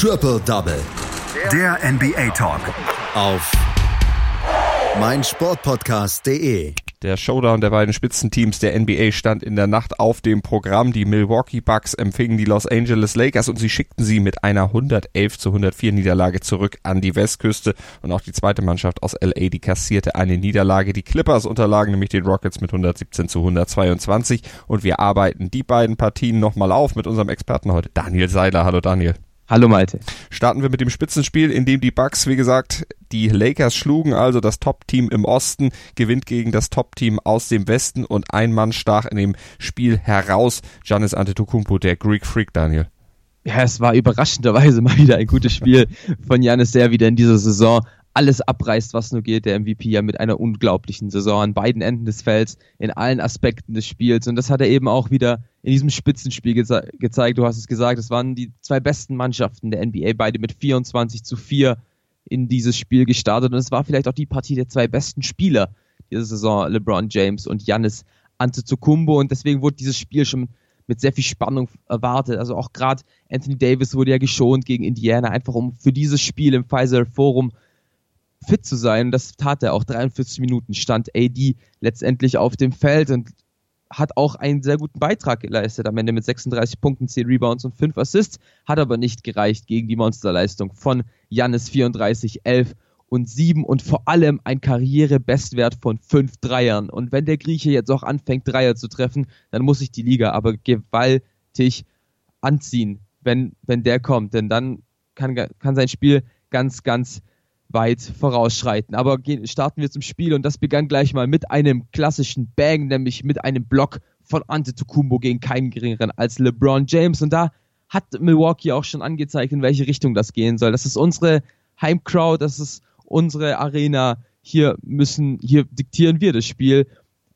Triple Double. Der NBA Talk. Auf meinsportpodcast.de. Der Showdown der beiden Spitzenteams der NBA stand in der Nacht auf dem Programm. Die Milwaukee Bucks empfingen die Los Angeles Lakers und sie schickten sie mit einer 111 zu 104 Niederlage zurück an die Westküste. Und auch die zweite Mannschaft aus LA, die kassierte eine Niederlage. Die Clippers unterlagen nämlich den Rockets mit 117 zu 122. Und wir arbeiten die beiden Partien nochmal auf mit unserem Experten heute, Daniel Seiler. Hallo Daniel. Hallo Malte. Starten wir mit dem Spitzenspiel, in dem die Bucks, wie gesagt, die Lakers schlugen, also das Top-Team im Osten gewinnt gegen das Top-Team aus dem Westen und ein Mann stach in dem Spiel heraus, Giannis Antetokounmpo, der Greek Freak, Daniel. Ja, es war überraschenderweise mal wieder ein gutes Spiel von Janis, der wieder in dieser Saison alles abreißt, was nur geht. Der MVP ja mit einer unglaublichen Saison an beiden Enden des Felds, in allen Aspekten des Spiels. Und das hat er eben auch wieder in diesem Spitzenspiel geze gezeigt. Du hast es gesagt, es waren die zwei besten Mannschaften der NBA, beide mit 24 zu 4 in dieses Spiel gestartet. Und es war vielleicht auch die Partie der zwei besten Spieler dieser Saison, LeBron James und Giannis Antetokounmpo. Und deswegen wurde dieses Spiel schon mit sehr viel Spannung erwartet. Also auch gerade Anthony Davis wurde ja geschont gegen Indiana, einfach um für dieses Spiel im Pfizer Forum fit zu sein. Das tat er auch. 43 Minuten stand AD letztendlich auf dem Feld und hat auch einen sehr guten Beitrag geleistet. Am Ende mit 36 Punkten, 10 Rebounds und 5 Assists. Hat aber nicht gereicht gegen die Monsterleistung von Jannis 34, 11 und 7 und vor allem ein Karrierebestwert von 5 Dreiern. Und wenn der Grieche jetzt auch anfängt, Dreier zu treffen, dann muss sich die Liga aber gewaltig anziehen, wenn, wenn der kommt. Denn dann kann, kann sein Spiel ganz, ganz weit vorausschreiten. Aber gehen, starten wir zum Spiel und das begann gleich mal mit einem klassischen Bang, nämlich mit einem Block von Antetokounmpo gegen keinen geringeren als LeBron James und da hat Milwaukee auch schon angezeigt, in welche Richtung das gehen soll. Das ist unsere Heimcrowd, das ist unsere Arena. Hier müssen, hier diktieren wir das Spiel.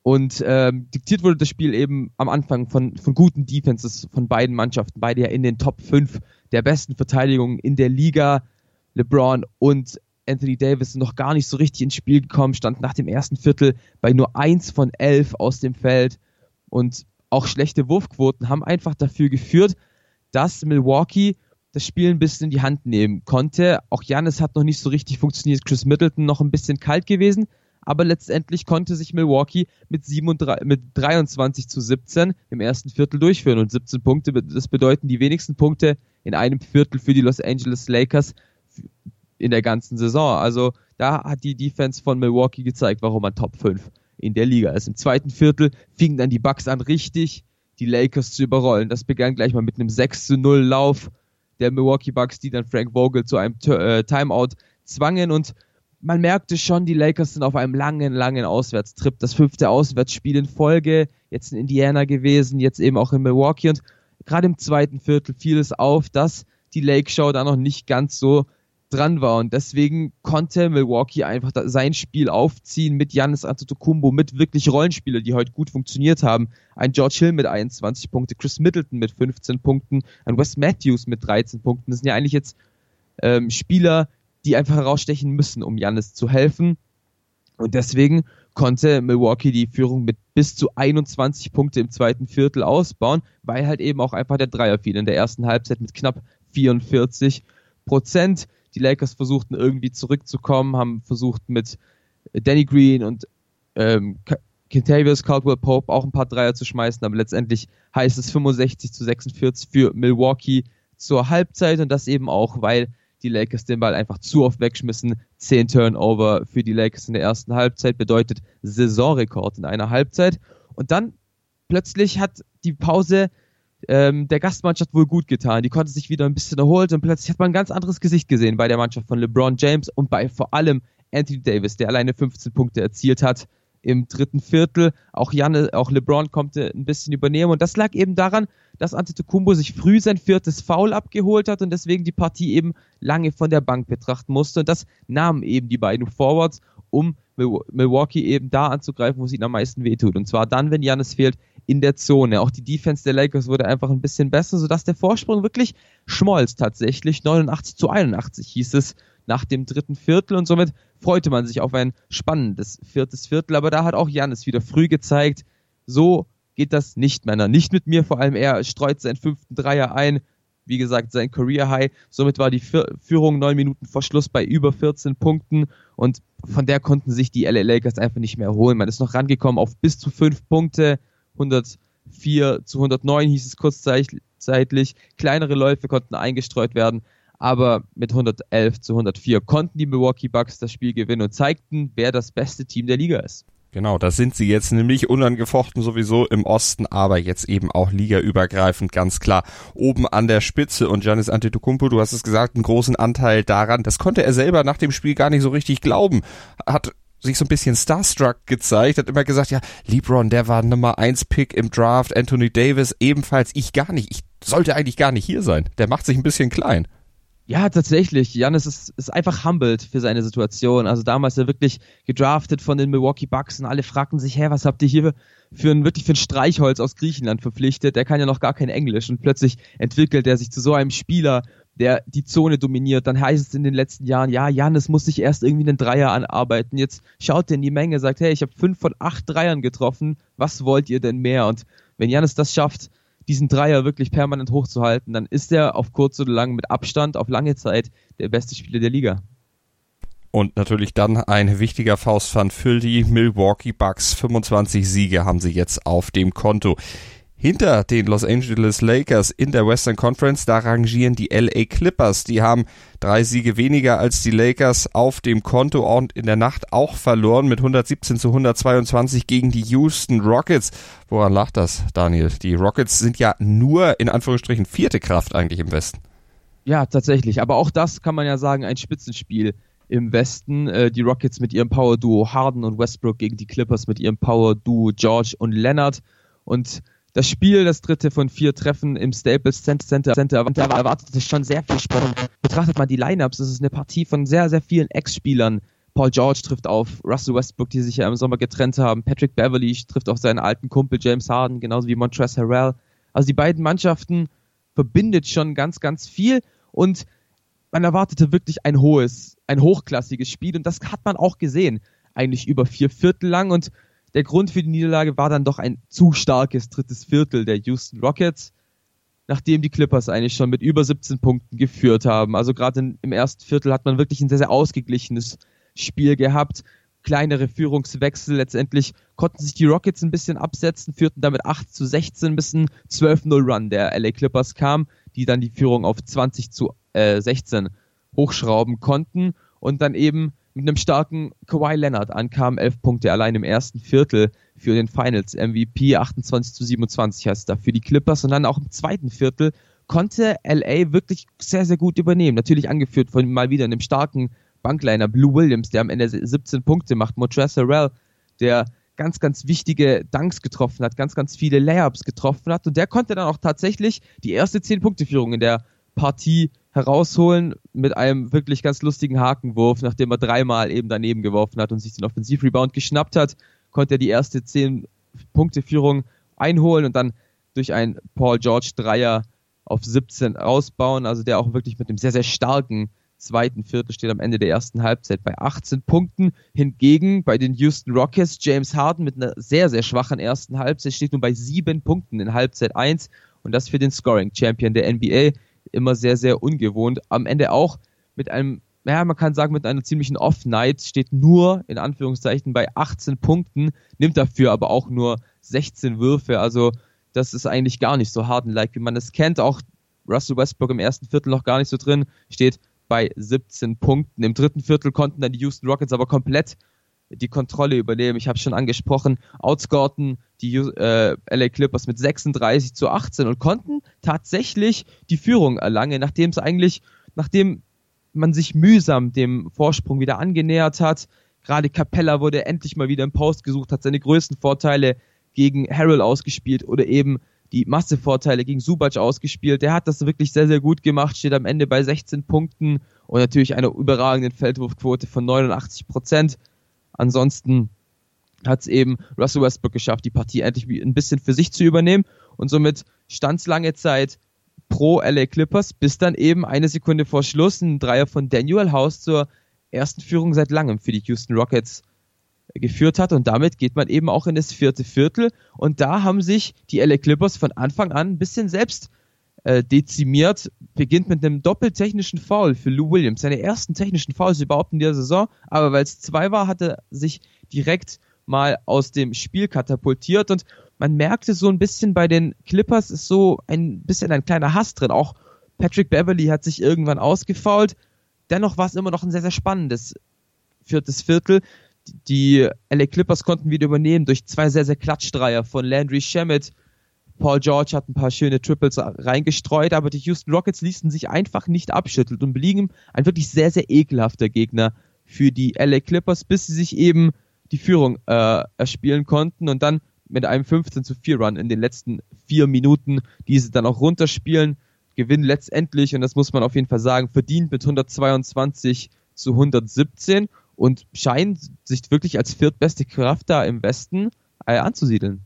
Und ähm, diktiert wurde das Spiel eben am Anfang von, von guten Defenses von beiden Mannschaften, beide ja in den Top 5 der besten Verteidigungen in der Liga. LeBron und Anthony Davis noch gar nicht so richtig ins Spiel gekommen, stand nach dem ersten Viertel bei nur 1 von 11 aus dem Feld. Und auch schlechte Wurfquoten haben einfach dafür geführt, dass Milwaukee das Spiel ein bisschen in die Hand nehmen konnte. Auch Janis hat noch nicht so richtig funktioniert, Chris Middleton noch ein bisschen kalt gewesen, aber letztendlich konnte sich Milwaukee mit, 37, mit 23 zu 17 im ersten Viertel durchführen. Und 17 Punkte, das bedeuten die wenigsten Punkte in einem Viertel für die Los Angeles Lakers in der ganzen Saison. Also da hat die Defense von Milwaukee gezeigt, warum man Top 5 in der Liga ist. Im zweiten Viertel fingen dann die Bucks an, richtig die Lakers zu überrollen. Das begann gleich mal mit einem 6 zu 0 Lauf der Milwaukee Bucks, die dann Frank Vogel zu einem äh, Timeout zwangen und man merkte schon, die Lakers sind auf einem langen, langen Auswärtstrip. Das fünfte Auswärtsspiel in Folge, jetzt in Indiana gewesen, jetzt eben auch in Milwaukee und gerade im zweiten Viertel fiel es auf, dass die Lake Show da noch nicht ganz so dran war. Und deswegen konnte Milwaukee einfach sein Spiel aufziehen mit Giannis Antetokounmpo, mit wirklich Rollenspielern, die heute gut funktioniert haben. Ein George Hill mit 21 Punkten, Chris Middleton mit 15 Punkten, ein Wes Matthews mit 13 Punkten. Das sind ja eigentlich jetzt ähm, Spieler, die einfach herausstechen müssen, um Giannis zu helfen. Und deswegen konnte Milwaukee die Führung mit bis zu 21 Punkte im zweiten Viertel ausbauen, weil halt eben auch einfach der Dreier fiel in der ersten Halbzeit mit knapp 44 Prozent. Die Lakers versuchten irgendwie zurückzukommen, haben versucht mit Danny Green und ähm, Kentavious Caldwell Pope auch ein paar Dreier zu schmeißen, aber letztendlich heißt es 65 zu 46 für Milwaukee zur Halbzeit und das eben auch, weil die Lakers den Ball einfach zu oft wegschmissen. Zehn Turnover für die Lakers in der ersten Halbzeit bedeutet Saisonrekord in einer Halbzeit. Und dann plötzlich hat die Pause ähm, der Gastmannschaft wohl gut getan. Die konnte sich wieder ein bisschen erholt und plötzlich hat man ein ganz anderes Gesicht gesehen bei der Mannschaft von LeBron James und bei vor allem Anthony Davis, der alleine 15 Punkte erzielt hat im dritten Viertel. Auch Janne, auch LeBron konnte ein bisschen übernehmen und das lag eben daran, dass Antetokounmpo sich früh sein viertes Foul abgeholt hat und deswegen die Partie eben lange von der Bank betrachten musste und das nahmen eben die beiden Forwards, um Milwaukee eben da anzugreifen, wo es ihnen am meisten wehtut. Und zwar dann, wenn Janis fehlt, in der Zone. Auch die Defense der Lakers wurde einfach ein bisschen besser, sodass der Vorsprung wirklich schmolz tatsächlich. 89 zu 81 hieß es nach dem dritten Viertel und somit freute man sich auf ein spannendes viertes Viertel. Aber da hat auch Janis wieder früh gezeigt, so geht das nicht, Männer. Nicht mit mir, vor allem er streut seinen fünften Dreier ein, wie gesagt, sein Career High. Somit war die Führung neun Minuten vor Schluss bei über 14 Punkten und von der konnten sich die LA Lakers einfach nicht mehr erholen. Man ist noch rangekommen auf bis zu fünf Punkte, 104 zu 109 hieß es kurzzeitig. Kleinere Läufe konnten eingestreut werden, aber mit 111 zu 104 konnten die Milwaukee Bucks das Spiel gewinnen und zeigten, wer das beste Team der Liga ist. Genau, das sind sie jetzt nämlich unangefochten sowieso im Osten, aber jetzt eben auch ligaübergreifend ganz klar oben an der Spitze und Giannis Antetokounmpo, du hast es gesagt, einen großen Anteil daran. Das konnte er selber nach dem Spiel gar nicht so richtig glauben. Hat sich so ein bisschen starstruck gezeigt, hat immer gesagt, ja, LeBron, der war Nummer 1 Pick im Draft, Anthony Davis ebenfalls, ich gar nicht. Ich sollte eigentlich gar nicht hier sein. Der macht sich ein bisschen klein. Ja, tatsächlich. Janis ist, ist einfach humbled für seine Situation. Also damals er wirklich gedraftet von den Milwaukee Bucks und alle fragten sich, hä, was habt ihr hier für ein wirklich für ein Streichholz aus Griechenland verpflichtet? Der kann ja noch gar kein Englisch und plötzlich entwickelt er sich zu so einem Spieler, der die Zone dominiert. Dann heißt es in den letzten Jahren, ja, Janis muss sich erst irgendwie einen Dreier anarbeiten. Jetzt schaut er in die Menge, sagt, hey, ich habe fünf von acht Dreiern getroffen. Was wollt ihr denn mehr? Und wenn Janis das schafft, diesen Dreier wirklich permanent hochzuhalten, dann ist er auf kurz oder lang mit Abstand auf lange Zeit der beste Spieler der Liga. Und natürlich dann ein wichtiger Faustpfand für die Milwaukee Bucks. 25 Siege haben sie jetzt auf dem Konto. Hinter den Los Angeles Lakers in der Western Conference, da rangieren die LA Clippers. Die haben drei Siege weniger als die Lakers auf dem Konto und in der Nacht auch verloren mit 117 zu 122 gegen die Houston Rockets. Woran lag das, Daniel? Die Rockets sind ja nur in Anführungsstrichen vierte Kraft eigentlich im Westen. Ja, tatsächlich. Aber auch das kann man ja sagen, ein Spitzenspiel im Westen. Äh, die Rockets mit ihrem Power-Duo Harden und Westbrook gegen die Clippers mit ihrem Power-Duo George und Leonard. Und das Spiel, das dritte von vier Treffen im Staples Center, Center erwartet sich schon sehr viel Spannung. Betrachtet man die Lineups, das ist eine Partie von sehr, sehr vielen Ex-Spielern. Paul George trifft auf Russell Westbrook, die sich ja im Sommer getrennt haben. Patrick Beverly trifft auf seinen alten Kumpel James Harden, genauso wie Montrezl Harrell. Also die beiden Mannschaften verbindet schon ganz, ganz viel und man erwartete wirklich ein hohes, ein hochklassiges Spiel und das hat man auch gesehen. Eigentlich über vier Viertel lang und der Grund für die Niederlage war dann doch ein zu starkes drittes Viertel der Houston Rockets, nachdem die Clippers eigentlich schon mit über 17 Punkten geführt haben. Also gerade im ersten Viertel hat man wirklich ein sehr, sehr ausgeglichenes Spiel gehabt. Kleinere Führungswechsel. Letztendlich konnten sich die Rockets ein bisschen absetzen, führten damit 8 zu 16 bis ein 12-0 Run der LA Clippers kam, die dann die Führung auf 20 zu äh, 16 hochschrauben konnten und dann eben mit einem starken Kawhi Leonard ankam, elf Punkte allein im ersten Viertel für den Finals MVP, 28 zu 27 heißt da für die Clippers. Und dann auch im zweiten Viertel konnte LA wirklich sehr, sehr gut übernehmen. Natürlich angeführt von mal wieder einem starken Bankliner Blue Williams, der am Ende 17 Punkte macht, Montrezl Harrell, der ganz, ganz wichtige Dunks getroffen hat, ganz, ganz viele Layups getroffen hat. Und der konnte dann auch tatsächlich die erste 10-Punkte-Führung in der Partie herausholen mit einem wirklich ganz lustigen Hakenwurf, nachdem er dreimal eben daneben geworfen hat und sich den Offensivrebound geschnappt hat, konnte er die erste 10 Punkte Führung einholen und dann durch einen Paul George Dreier auf 17 ausbauen, also der auch wirklich mit einem sehr, sehr starken zweiten Viertel steht am Ende der ersten Halbzeit bei 18 Punkten. Hingegen bei den Houston Rockets James Harden mit einer sehr, sehr schwachen ersten Halbzeit steht nun bei sieben Punkten in Halbzeit 1 und das für den Scoring Champion der NBA immer sehr, sehr ungewohnt. Am Ende auch mit einem, naja, man kann sagen, mit einer ziemlichen Off-Night, steht nur in Anführungszeichen bei 18 Punkten, nimmt dafür aber auch nur 16 Würfe. Also das ist eigentlich gar nicht so hardenlike, wie man es kennt. Auch Russell Westbrook im ersten Viertel noch gar nicht so drin, steht bei 17 Punkten. Im dritten Viertel konnten dann die Houston Rockets aber komplett die Kontrolle übernehmen. Ich habe schon angesprochen, outscorten die äh, LA Clippers mit 36 zu 18 und konnten tatsächlich die Führung erlangen, nachdem es eigentlich, nachdem man sich mühsam dem Vorsprung wieder angenähert hat. Gerade Capella wurde endlich mal wieder im Post gesucht, hat seine größten Vorteile gegen Harrell ausgespielt oder eben die Massevorteile gegen Subac ausgespielt. Der hat das wirklich sehr, sehr gut gemacht, steht am Ende bei 16 Punkten und natürlich einer überragenden Feldwurfquote von 89 Prozent. Ansonsten hat es eben Russell Westbrook geschafft, die Partie endlich ein bisschen für sich zu übernehmen und somit stand es lange Zeit pro LA Clippers, bis dann eben eine Sekunde vor Schluss ein Dreier von Daniel House zur ersten Führung seit langem für die Houston Rockets geführt hat. Und damit geht man eben auch in das vierte Viertel. Und da haben sich die LA Clippers von Anfang an ein bisschen selbst äh, dezimiert, beginnt mit einem doppeltechnischen Foul für Lou Williams. Seine ersten technischen Fouls überhaupt in der Saison, aber weil es zwei war, hat er sich direkt mal aus dem Spiel katapultiert und man merkte so ein bisschen bei den Clippers ist so ein bisschen ein kleiner Hass drin. Auch Patrick Beverly hat sich irgendwann ausgefault. Dennoch war es immer noch ein sehr, sehr spannendes viertes Viertel. Die LA Clippers konnten wieder übernehmen durch zwei sehr, sehr Klatschdreier von Landry Shamet. Paul George hat ein paar schöne Triples reingestreut, aber die Houston Rockets ließen sich einfach nicht abschütteln und blieben ein wirklich sehr, sehr ekelhafter Gegner für die LA Clippers, bis sie sich eben die Führung äh, erspielen konnten und dann mit einem 15 zu 4 Run in den letzten vier Minuten diese dann auch runterspielen, gewinnen letztendlich, und das muss man auf jeden Fall sagen, verdient mit 122 zu 117 und scheinen sich wirklich als viertbeste Kraft da im Westen äh, anzusiedeln.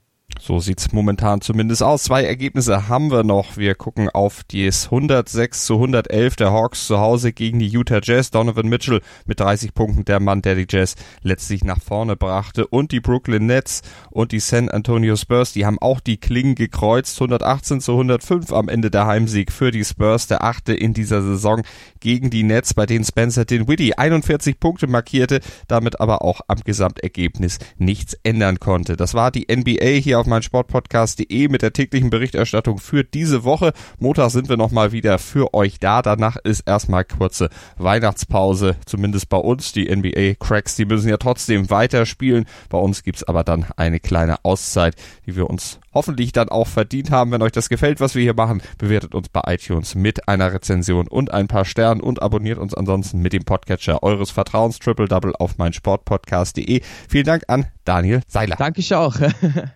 So sieht's momentan zumindest aus. Zwei Ergebnisse haben wir noch. Wir gucken auf das 106 zu 111 der Hawks zu Hause gegen die Utah Jazz. Donovan Mitchell mit 30 Punkten, der Mann, der die Jazz letztlich nach vorne brachte. Und die Brooklyn Nets und die San Antonio Spurs, die haben auch die Klingen gekreuzt. 118 zu 105 am Ende der Heimsieg für die Spurs, der achte in dieser Saison gegen die Nets, bei denen Spencer Dinwiddie 41 Punkte markierte, damit aber auch am Gesamtergebnis nichts ändern konnte. Das war die NBA hier auf meinsportpodcast.de mit der täglichen Berichterstattung für diese Woche. Montag sind wir nochmal wieder für euch da. Danach ist erstmal kurze Weihnachtspause, zumindest bei uns. Die NBA Cracks, die müssen ja trotzdem weiterspielen. Bei uns gibt's aber dann eine kleine Auszeit, die wir uns hoffentlich dann auch verdient haben. Wenn euch das gefällt, was wir hier machen, bewertet uns bei iTunes mit einer Rezension und ein paar Sternen und abonniert uns ansonsten mit dem Podcatcher eures Vertrauens Triple Double auf meinsportpodcast.de. Vielen Dank an Daniel Seiler. Danke ich auch.